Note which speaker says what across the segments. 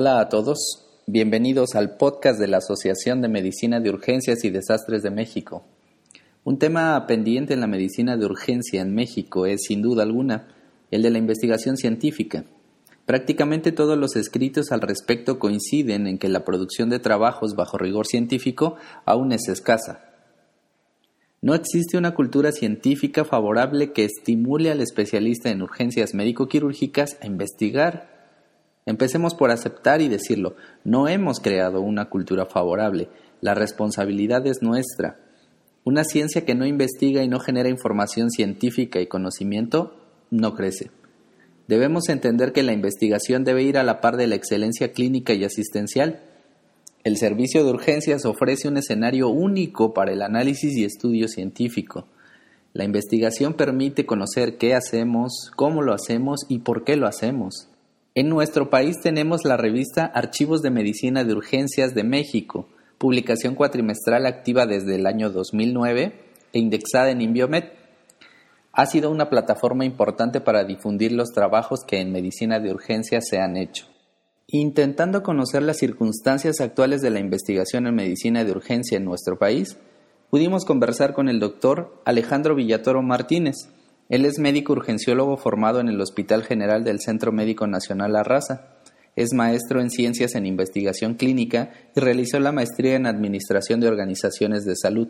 Speaker 1: Hola a todos, bienvenidos al podcast de la Asociación de Medicina de Urgencias y Desastres de México. Un tema pendiente en la medicina de urgencia en México es, sin duda alguna, el de la investigación científica. Prácticamente todos los escritos al respecto coinciden en que la producción de trabajos bajo rigor científico aún es escasa. No existe una cultura científica favorable que estimule al especialista en urgencias médico-quirúrgicas a investigar Empecemos por aceptar y decirlo. No hemos creado una cultura favorable. La responsabilidad es nuestra. Una ciencia que no investiga y no genera información científica y conocimiento no crece. Debemos entender que la investigación debe ir a la par de la excelencia clínica y asistencial. El servicio de urgencias ofrece un escenario único para el análisis y estudio científico. La investigación permite conocer qué hacemos, cómo lo hacemos y por qué lo hacemos. En nuestro país tenemos la revista Archivos de Medicina de Urgencias de México, publicación cuatrimestral activa desde el año 2009 e indexada en Inviomed. Ha sido una plataforma importante para difundir los trabajos que en medicina de urgencias se han hecho. Intentando conocer las circunstancias actuales de la investigación en medicina de urgencia en nuestro país, pudimos conversar con el doctor Alejandro Villatoro Martínez, él es médico urgenciólogo formado en el Hospital General del Centro Médico Nacional La Raza. Es maestro en Ciencias en Investigación Clínica y realizó la maestría en Administración de Organizaciones de Salud.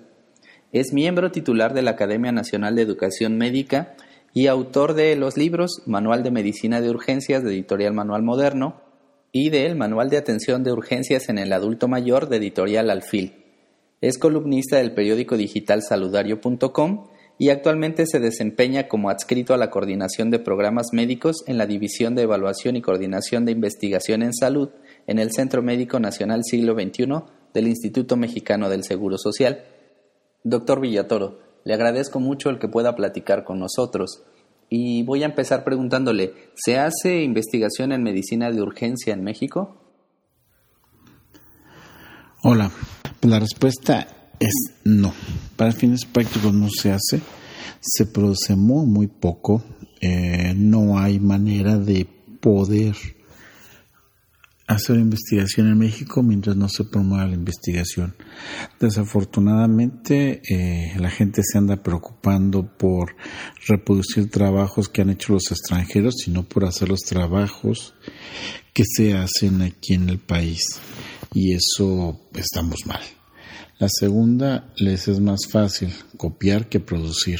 Speaker 1: Es miembro titular de la Academia Nacional de Educación Médica y autor de los libros Manual de Medicina de Urgencias de Editorial Manual Moderno y del Manual de Atención de Urgencias en el Adulto Mayor de Editorial Alfil. Es columnista del periódico digital saludario.com y actualmente se desempeña como adscrito a la Coordinación de Programas Médicos en la División de Evaluación y Coordinación de Investigación en Salud en el Centro Médico Nacional Siglo XXI del Instituto Mexicano del Seguro Social. Doctor Villatoro, le agradezco mucho el que pueda platicar con nosotros y voy a empezar preguntándole, ¿se hace investigación en medicina de urgencia en México?
Speaker 2: Hola, la respuesta es no. Para fines prácticos no se hace, se produce muy, poco, eh, no hay manera de poder hacer investigación en México mientras no se promueva la investigación. Desafortunadamente, eh, la gente se anda preocupando por reproducir trabajos que han hecho los extranjeros, sino por hacer los trabajos que se hacen aquí en el país. Y eso estamos mal. La segunda les es más fácil copiar que producir.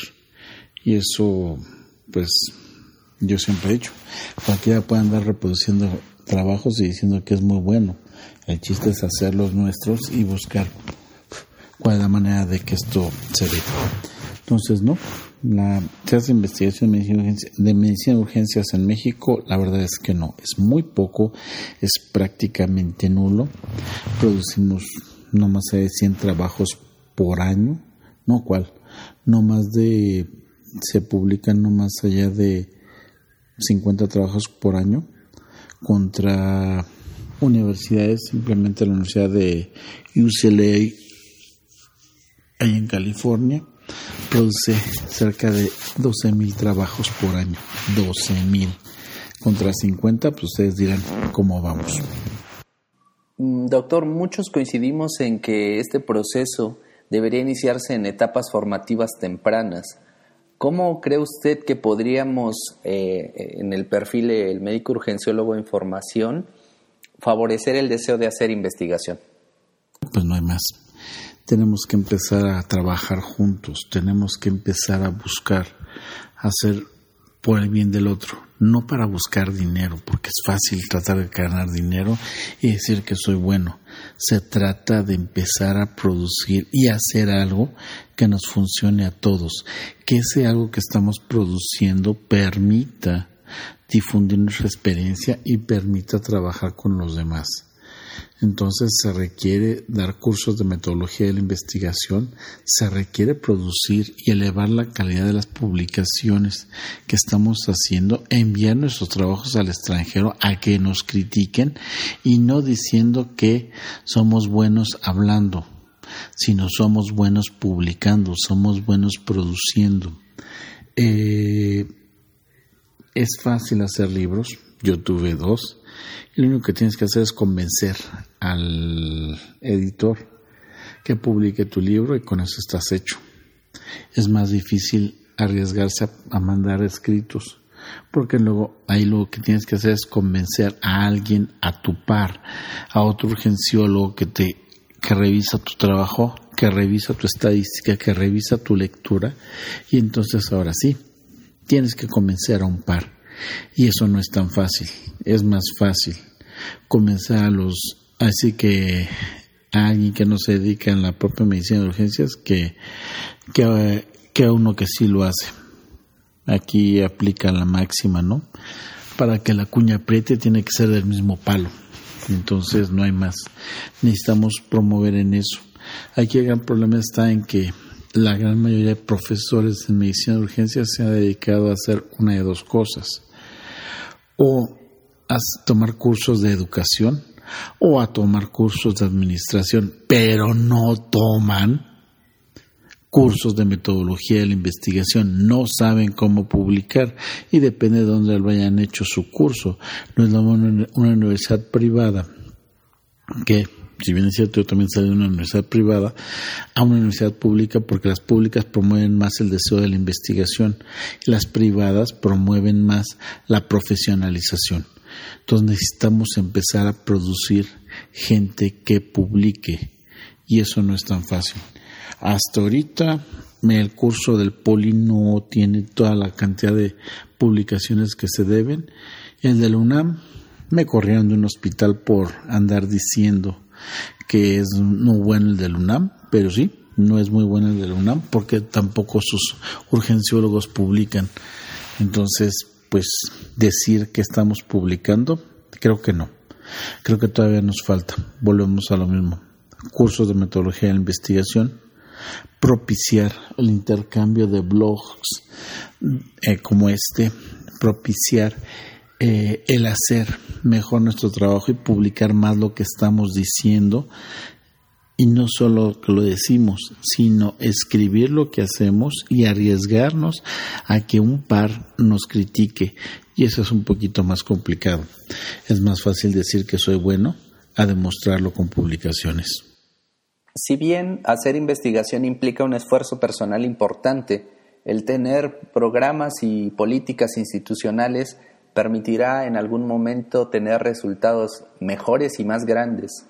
Speaker 2: Y eso, pues, yo siempre he dicho, cualquiera puede andar reproduciendo trabajos y diciendo que es muy bueno. El chiste es hacer los nuestros y buscar cuál es la manera de que esto se dé. Entonces, no, la, se hace investigación de medicina, de urgencias en México, la verdad es que no, es muy poco, es prácticamente nulo. Producimos no más de 100 trabajos por año, no cuál, no más de, se publican no más allá de 50 trabajos por año contra universidades, simplemente la Universidad de UCLA ahí en California produce cerca de 12 mil trabajos por año, 12 mil contra 50, pues ustedes dirán cómo vamos.
Speaker 1: Mm, doctor, muchos coincidimos en que este proceso debería iniciarse en etapas formativas tempranas. ¿Cómo cree usted que podríamos, eh, en el perfil del médico urgenciólogo en formación, favorecer el deseo de hacer investigación?
Speaker 2: Pues no hay más. Tenemos que empezar a trabajar juntos, tenemos que empezar a buscar hacer por el bien del otro, no para buscar dinero, porque es fácil tratar de ganar dinero y decir que soy bueno. Se trata de empezar a producir y hacer algo que nos funcione a todos, que ese algo que estamos produciendo permita difundir nuestra experiencia y permita trabajar con los demás. Entonces se requiere dar cursos de metodología de la investigación, se requiere producir y elevar la calidad de las publicaciones que estamos haciendo, enviar nuestros trabajos al extranjero a que nos critiquen y no diciendo que somos buenos hablando, sino somos buenos publicando, somos buenos produciendo. Eh, es fácil hacer libros, yo tuve dos, y lo único que tienes que hacer es convencer al editor que publique tu libro y con eso estás hecho. Es más difícil arriesgarse a, mandar escritos, porque luego ahí lo que tienes que hacer es convencer a alguien a tu par, a otro urgenciólogo que te que revisa tu trabajo, que revisa tu estadística, que revisa tu lectura y entonces ahora sí, tienes que convencer a un par. Y eso no es tan fácil, es más fácil comenzar a los, así que a alguien que no se dedica en la propia medicina de urgencias que, que, que a uno que sí lo hace. Aquí aplica la máxima, ¿no? Para que la cuña apriete tiene que ser del mismo palo. Entonces no hay más. Necesitamos promover en eso. Aquí el gran problema está en que la gran mayoría de profesores en medicina de urgencias se ha dedicado a hacer una de dos cosas. O a tomar cursos de educación o a tomar cursos de administración, pero no toman cursos de metodología de la investigación, no saben cómo publicar y depende de dónde hayan hecho su curso. No es una universidad privada que si bien es cierto, yo también salí de una universidad privada a una universidad pública porque las públicas promueven más el deseo de la investigación y las privadas promueven más la profesionalización. Entonces necesitamos empezar a producir gente que publique y eso no es tan fácil. Hasta ahorita el curso del Poli no tiene toda la cantidad de publicaciones que se deben. El de la UNAM me corrieron de un hospital por andar diciendo que es no bueno el del UNAM, pero sí, no es muy bueno el del UNAM porque tampoco sus urgenciólogos publican. Entonces, pues decir que estamos publicando, creo que no. Creo que todavía nos falta. Volvemos a lo mismo. Cursos de metodología de investigación, propiciar el intercambio de blogs eh, como este, propiciar eh, el hacer mejor nuestro trabajo y publicar más lo que estamos diciendo y no solo que lo decimos, sino escribir lo que hacemos y arriesgarnos a que un par nos critique. Y eso es un poquito más complicado. Es más fácil decir que soy bueno a demostrarlo con publicaciones.
Speaker 1: Si bien hacer investigación implica un esfuerzo personal importante, el tener programas y políticas institucionales permitirá en algún momento tener resultados mejores y más grandes.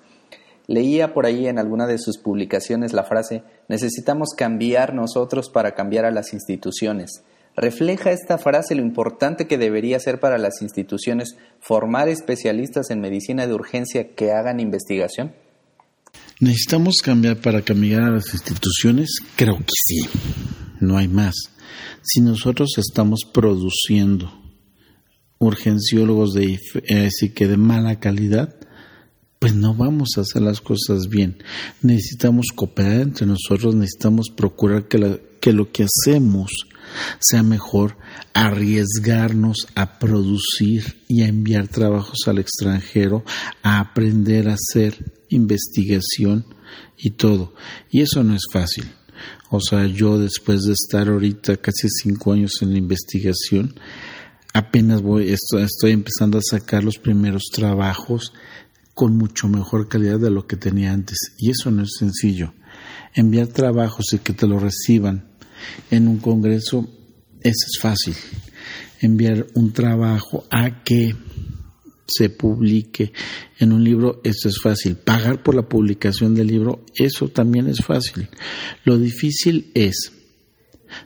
Speaker 1: Leía por ahí en alguna de sus publicaciones la frase necesitamos cambiar nosotros para cambiar a las instituciones. ¿Refleja esta frase lo importante que debería ser para las instituciones formar especialistas en medicina de urgencia que hagan investigación?
Speaker 2: ¿Necesitamos cambiar para cambiar a las instituciones? Creo que sí. No hay más. Si nosotros estamos produciendo urgenciólogos de, eh, que de mala calidad, pues no vamos a hacer las cosas bien. Necesitamos cooperar entre nosotros, necesitamos procurar que, que lo que hacemos sea mejor, arriesgarnos a producir y a enviar trabajos al extranjero, a aprender a hacer investigación y todo. Y eso no es fácil. O sea, yo después de estar ahorita casi cinco años en la investigación, apenas voy, estoy, empezando a sacar los primeros trabajos con mucho mejor calidad de lo que tenía antes. Y eso no es sencillo. Enviar trabajos y que te lo reciban en un congreso, eso es fácil. Enviar un trabajo a que se publique en un libro, eso es fácil. Pagar por la publicación del libro, eso también es fácil. Lo difícil es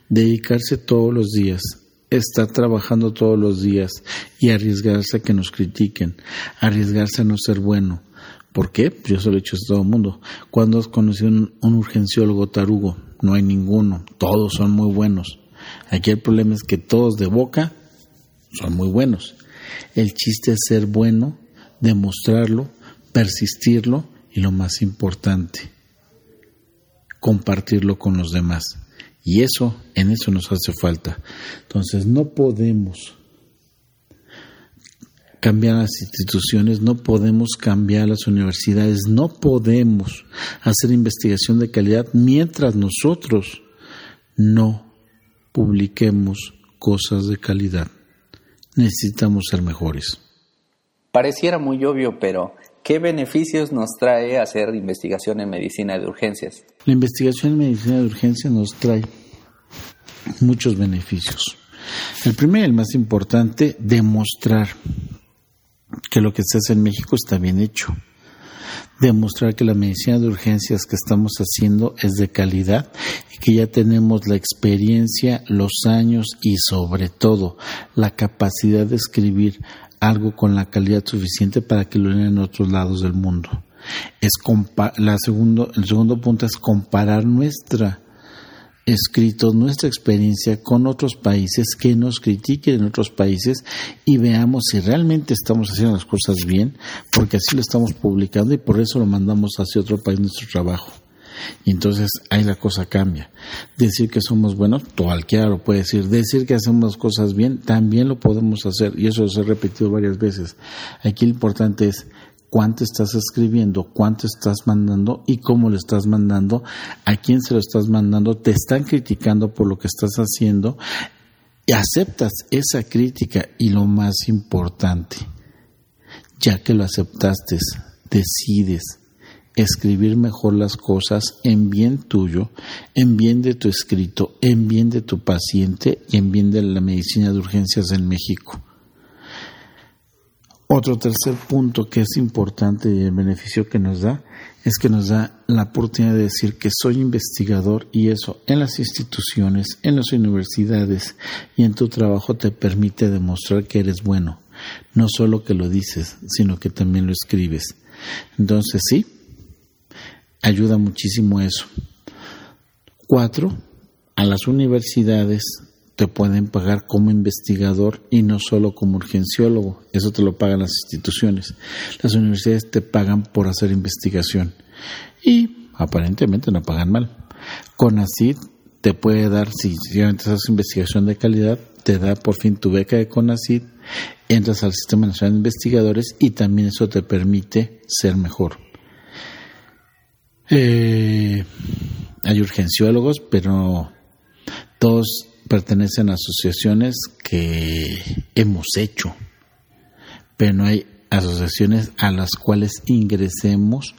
Speaker 2: dedicarse todos los días estar trabajando todos los días y arriesgarse a que nos critiquen, arriesgarse a no ser bueno. ¿Por qué? Yo se lo he hecho a todo el mundo. ¿Cuándo has conocido un urgenciólogo tarugo? No hay ninguno. Todos son muy buenos. Aquí el problema es que todos de boca son muy buenos. El chiste es ser bueno, demostrarlo, persistirlo y lo más importante, compartirlo con los demás. Y eso, en eso nos hace falta. Entonces, no podemos cambiar las instituciones, no podemos cambiar las universidades, no podemos hacer investigación de calidad mientras nosotros no publiquemos cosas de calidad. Necesitamos ser mejores.
Speaker 1: Pareciera muy obvio, pero ¿qué beneficios nos trae hacer investigación en medicina de urgencias?
Speaker 2: La investigación en medicina de urgencias nos trae muchos beneficios. El primero y el más importante, demostrar que lo que se hace en México está bien hecho. Demostrar que la medicina de urgencias que estamos haciendo es de calidad y que ya tenemos la experiencia, los años y sobre todo la capacidad de escribir algo con la calidad suficiente para que lo lean en otros lados del mundo. Es la segundo, el segundo punto es comparar nuestra escrito nuestra experiencia con otros países, que nos critiquen en otros países y veamos si realmente estamos haciendo las cosas bien, porque así lo estamos publicando y por eso lo mandamos hacia otro país nuestro trabajo. Y entonces ahí la cosa cambia. Decir que somos buenos, cualquiera lo puede decir. Decir que hacemos cosas bien, también lo podemos hacer. Y eso se ha repetido varias veces. Aquí lo importante es cuánto estás escribiendo, cuánto estás mandando y cómo lo estás mandando, a quién se lo estás mandando, te están criticando por lo que estás haciendo, y aceptas esa crítica y lo más importante, ya que lo aceptaste, decides escribir mejor las cosas en bien tuyo, en bien de tu escrito, en bien de tu paciente y en bien de la medicina de urgencias en México. Otro tercer punto que es importante y el beneficio que nos da es que nos da la oportunidad de decir que soy investigador y eso en las instituciones, en las universidades y en tu trabajo te permite demostrar que eres bueno. No solo que lo dices, sino que también lo escribes. Entonces sí, ayuda muchísimo eso. Cuatro, a las universidades te pueden pagar como investigador y no solo como urgenciólogo. Eso te lo pagan las instituciones. Las universidades te pagan por hacer investigación y aparentemente no pagan mal. CONACID te puede dar, si haces investigación de calidad, te da por fin tu beca de CONACID, entras al Sistema Nacional de Investigadores y también eso te permite ser mejor. Eh, hay urgenciólogos, pero todos pertenecen a asociaciones que hemos hecho, pero no hay asociaciones a las cuales ingresemos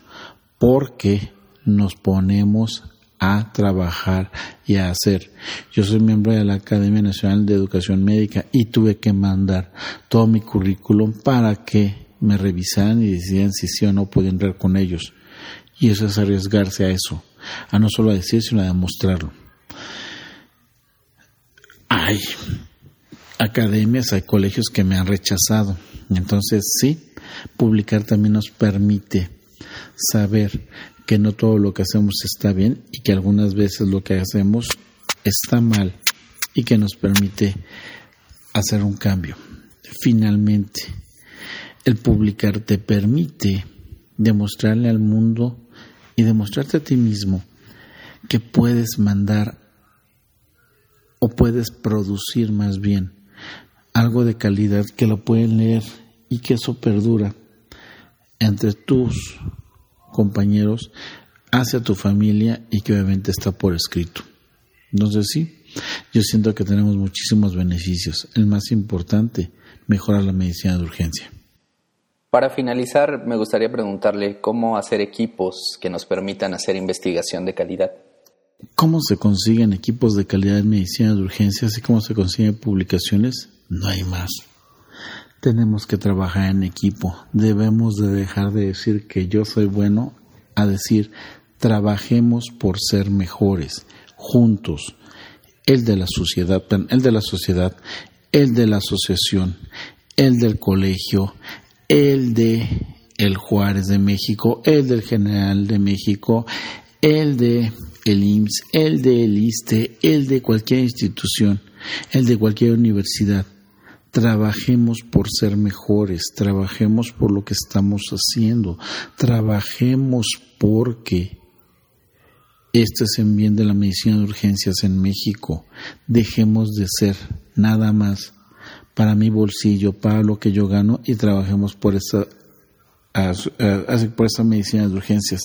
Speaker 2: porque nos ponemos a trabajar y a hacer. Yo soy miembro de la Academia Nacional de Educación Médica y tuve que mandar todo mi currículum para que me revisaran y decidieran si sí o no puedo entrar con ellos. Y eso es arriesgarse a eso, a no solo a decir, sino a demostrarlo hay academias, hay colegios que me han rechazado. Entonces, sí, publicar también nos permite saber que no todo lo que hacemos está bien y que algunas veces lo que hacemos está mal y que nos permite hacer un cambio. Finalmente, el publicar te permite demostrarle al mundo y demostrarte a ti mismo que puedes mandar o puedes producir más bien algo de calidad que lo pueden leer y que eso perdura entre tus compañeros hacia tu familia y que obviamente está por escrito. Entonces sí, yo siento que tenemos muchísimos beneficios. El más importante, mejorar la medicina de urgencia.
Speaker 1: Para finalizar, me gustaría preguntarle cómo hacer equipos que nos permitan hacer investigación de calidad.
Speaker 2: ¿Cómo se consiguen equipos de calidad en medicina de urgencia, así como se consiguen publicaciones? No hay más. Tenemos que trabajar en equipo. Debemos de dejar de decir que yo soy bueno a decir trabajemos por ser mejores, juntos. El de la sociedad, el de la sociedad, el de la asociación, el del colegio, el de el Juárez de México, el del General de México, el de el IMSS, el de el ISTE, el de cualquier institución, el de cualquier universidad. Trabajemos por ser mejores, trabajemos por lo que estamos haciendo, trabajemos porque este es en bien de la medicina de urgencias en México. Dejemos de ser nada más para mi bolsillo, para lo que yo gano y trabajemos por esa por esta medicina de urgencias.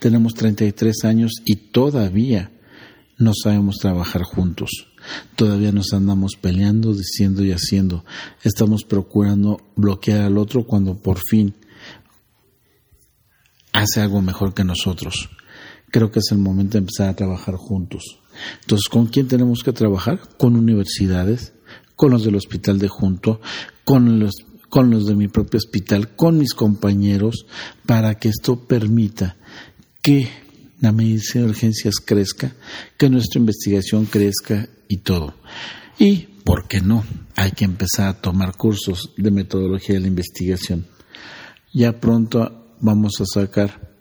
Speaker 2: Tenemos 33 años y todavía no sabemos trabajar juntos. Todavía nos andamos peleando, diciendo y haciendo. Estamos procurando bloquear al otro cuando por fin hace algo mejor que nosotros. Creo que es el momento de empezar a trabajar juntos. Entonces, ¿con quién tenemos que trabajar? Con universidades, con los del hospital de junto, con los con los de mi propio hospital, con mis compañeros, para que esto permita que la medicina de urgencias crezca, que nuestra investigación crezca y todo. Y, ¿por qué no? Hay que empezar a tomar cursos de metodología de la investigación. Ya pronto vamos a sacar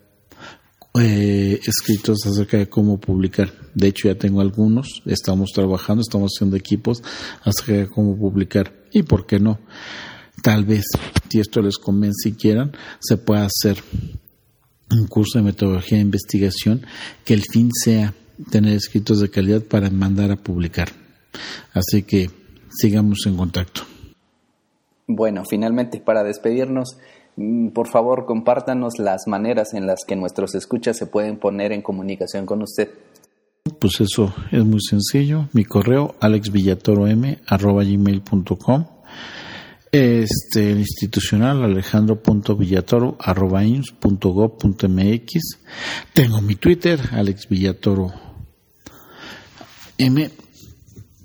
Speaker 2: eh, escritos acerca de cómo publicar. De hecho, ya tengo algunos, estamos trabajando, estamos haciendo equipos acerca de cómo publicar. ¿Y por qué no? Tal vez, si esto les convence y quieran, se pueda hacer un curso de metodología de investigación que el fin sea tener escritos de calidad para mandar a publicar. Así que sigamos en contacto.
Speaker 1: Bueno, finalmente para despedirnos, por favor compártanos las maneras en las que nuestros escuchas se pueden poner en comunicación con usted.
Speaker 2: Pues eso es muy sencillo. Mi correo alexvillatorom.com este, institucional alejandro.villatoro.gov.mx. Tengo mi Twitter, Alex Villatoro M.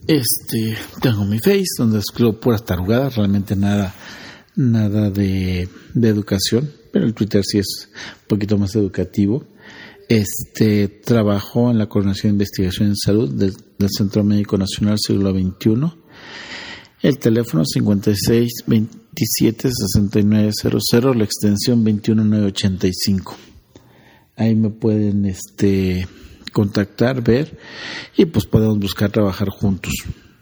Speaker 2: Este, tengo mi Face, donde escribo puras tarugadas, realmente nada, nada de, de educación, pero el Twitter sí es un poquito más educativo. Este, trabajo en la Coordinación de Investigación en Salud del, Centro Médico Nacional Siglo XXI el teléfono 56 27 6900, la extensión 21985. Ahí me pueden este contactar, ver y pues podemos buscar trabajar juntos.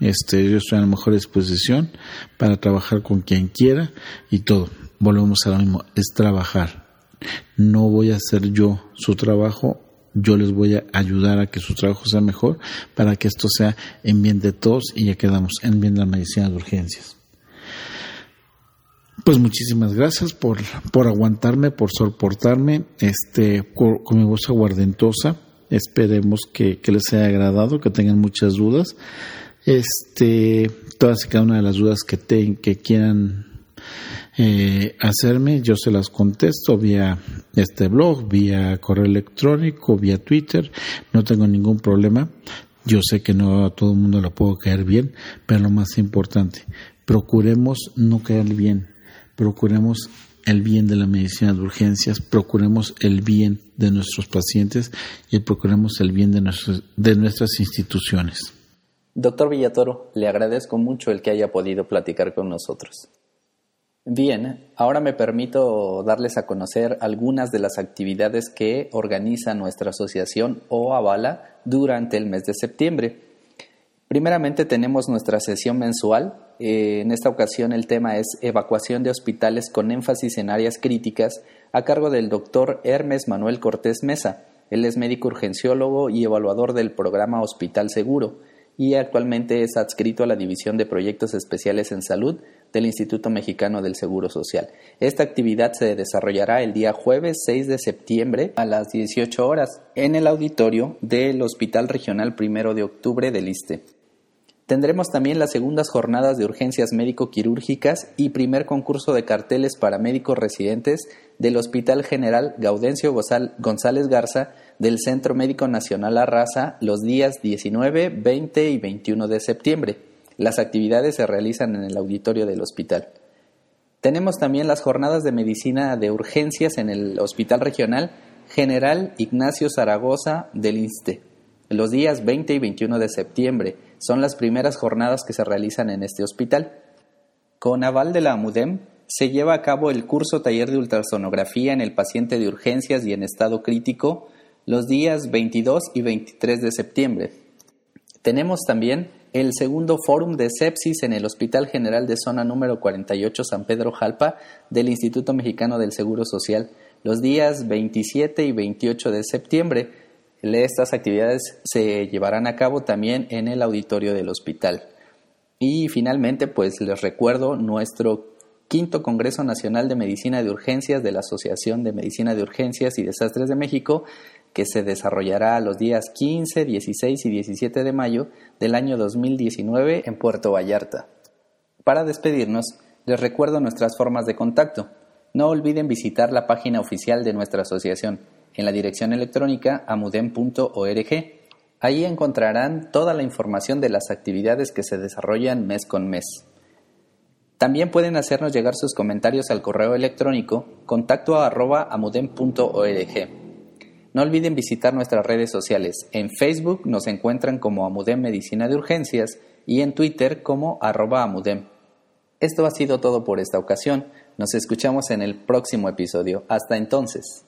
Speaker 2: Este, yo estoy a la mejor disposición para trabajar con quien quiera y todo. Volvemos a lo mismo, es trabajar. No voy a hacer yo su trabajo yo les voy a ayudar a que su trabajo sea mejor para que esto sea en bien de todos y ya quedamos en bien de la medicina de urgencias. Pues muchísimas gracias por, por aguantarme, por soportarme este, con, mi voz aguardentosa. Esperemos que, les haya agradado, que tengan muchas dudas. Este, todas y cada una de las dudas que, te, que quieran eh, hacerme, yo se las contesto vía este blog, vía correo electrónico, vía Twitter, no tengo ningún problema. Yo sé que no a todo el mundo le puedo caer bien, pero lo más importante, procuremos no caer bien, procuremos el bien de la medicina de urgencias, procuremos el bien de nuestros pacientes y procuremos el bien de, de nuestras instituciones.
Speaker 1: Doctor Villatoro, le agradezco mucho el que haya podido platicar con nosotros. Bien, ahora me permito darles a conocer algunas de las actividades que organiza nuestra asociación o avala durante el mes de septiembre. Primeramente tenemos nuestra sesión mensual. Eh, en esta ocasión el tema es evacuación de hospitales con énfasis en áreas críticas a cargo del doctor Hermes Manuel Cortés Mesa. Él es médico urgenciólogo y evaluador del programa Hospital Seguro y actualmente es adscrito a la División de Proyectos Especiales en Salud del Instituto Mexicano del Seguro Social. Esta actividad se desarrollará el día jueves 6 de septiembre a las 18 horas en el auditorio del Hospital Regional Primero de Octubre del ISTE. Tendremos también las segundas jornadas de urgencias médico-quirúrgicas y primer concurso de carteles para médicos residentes del Hospital General Gaudencio González Garza del Centro Médico Nacional Arrasa los días 19, 20 y 21 de septiembre. Las actividades se realizan en el auditorio del hospital. Tenemos también las jornadas de medicina de urgencias en el Hospital Regional General Ignacio Zaragoza del INSTE. Los días 20 y 21 de septiembre son las primeras jornadas que se realizan en este hospital. Con aval de la AMUDEM, se lleva a cabo el curso taller de ultrasonografía en el paciente de urgencias y en estado crítico los días 22 y 23 de septiembre. Tenemos también el segundo Fórum de Sepsis en el Hospital General de Zona número 48 San Pedro Jalpa del Instituto Mexicano del Seguro Social los días 27 y 28 de septiembre. Estas actividades se llevarán a cabo también en el auditorio del hospital. Y finalmente, pues les recuerdo nuestro quinto Congreso Nacional de Medicina de Urgencias de la Asociación de Medicina de Urgencias y Desastres de México, que se desarrollará los días 15, 16 y 17 de mayo del año 2019 en Puerto Vallarta. Para despedirnos, les recuerdo nuestras formas de contacto. No olviden visitar la página oficial de nuestra asociación en la dirección electrónica amudem.org. Ahí encontrarán toda la información de las actividades que se desarrollan mes con mes. También pueden hacernos llegar sus comentarios al correo electrónico contacto no olviden visitar nuestras redes sociales. En Facebook nos encuentran como Amudem Medicina de Urgencias y en Twitter como arroba Amudem. Esto ha sido todo por esta ocasión. Nos escuchamos en el próximo episodio. Hasta entonces.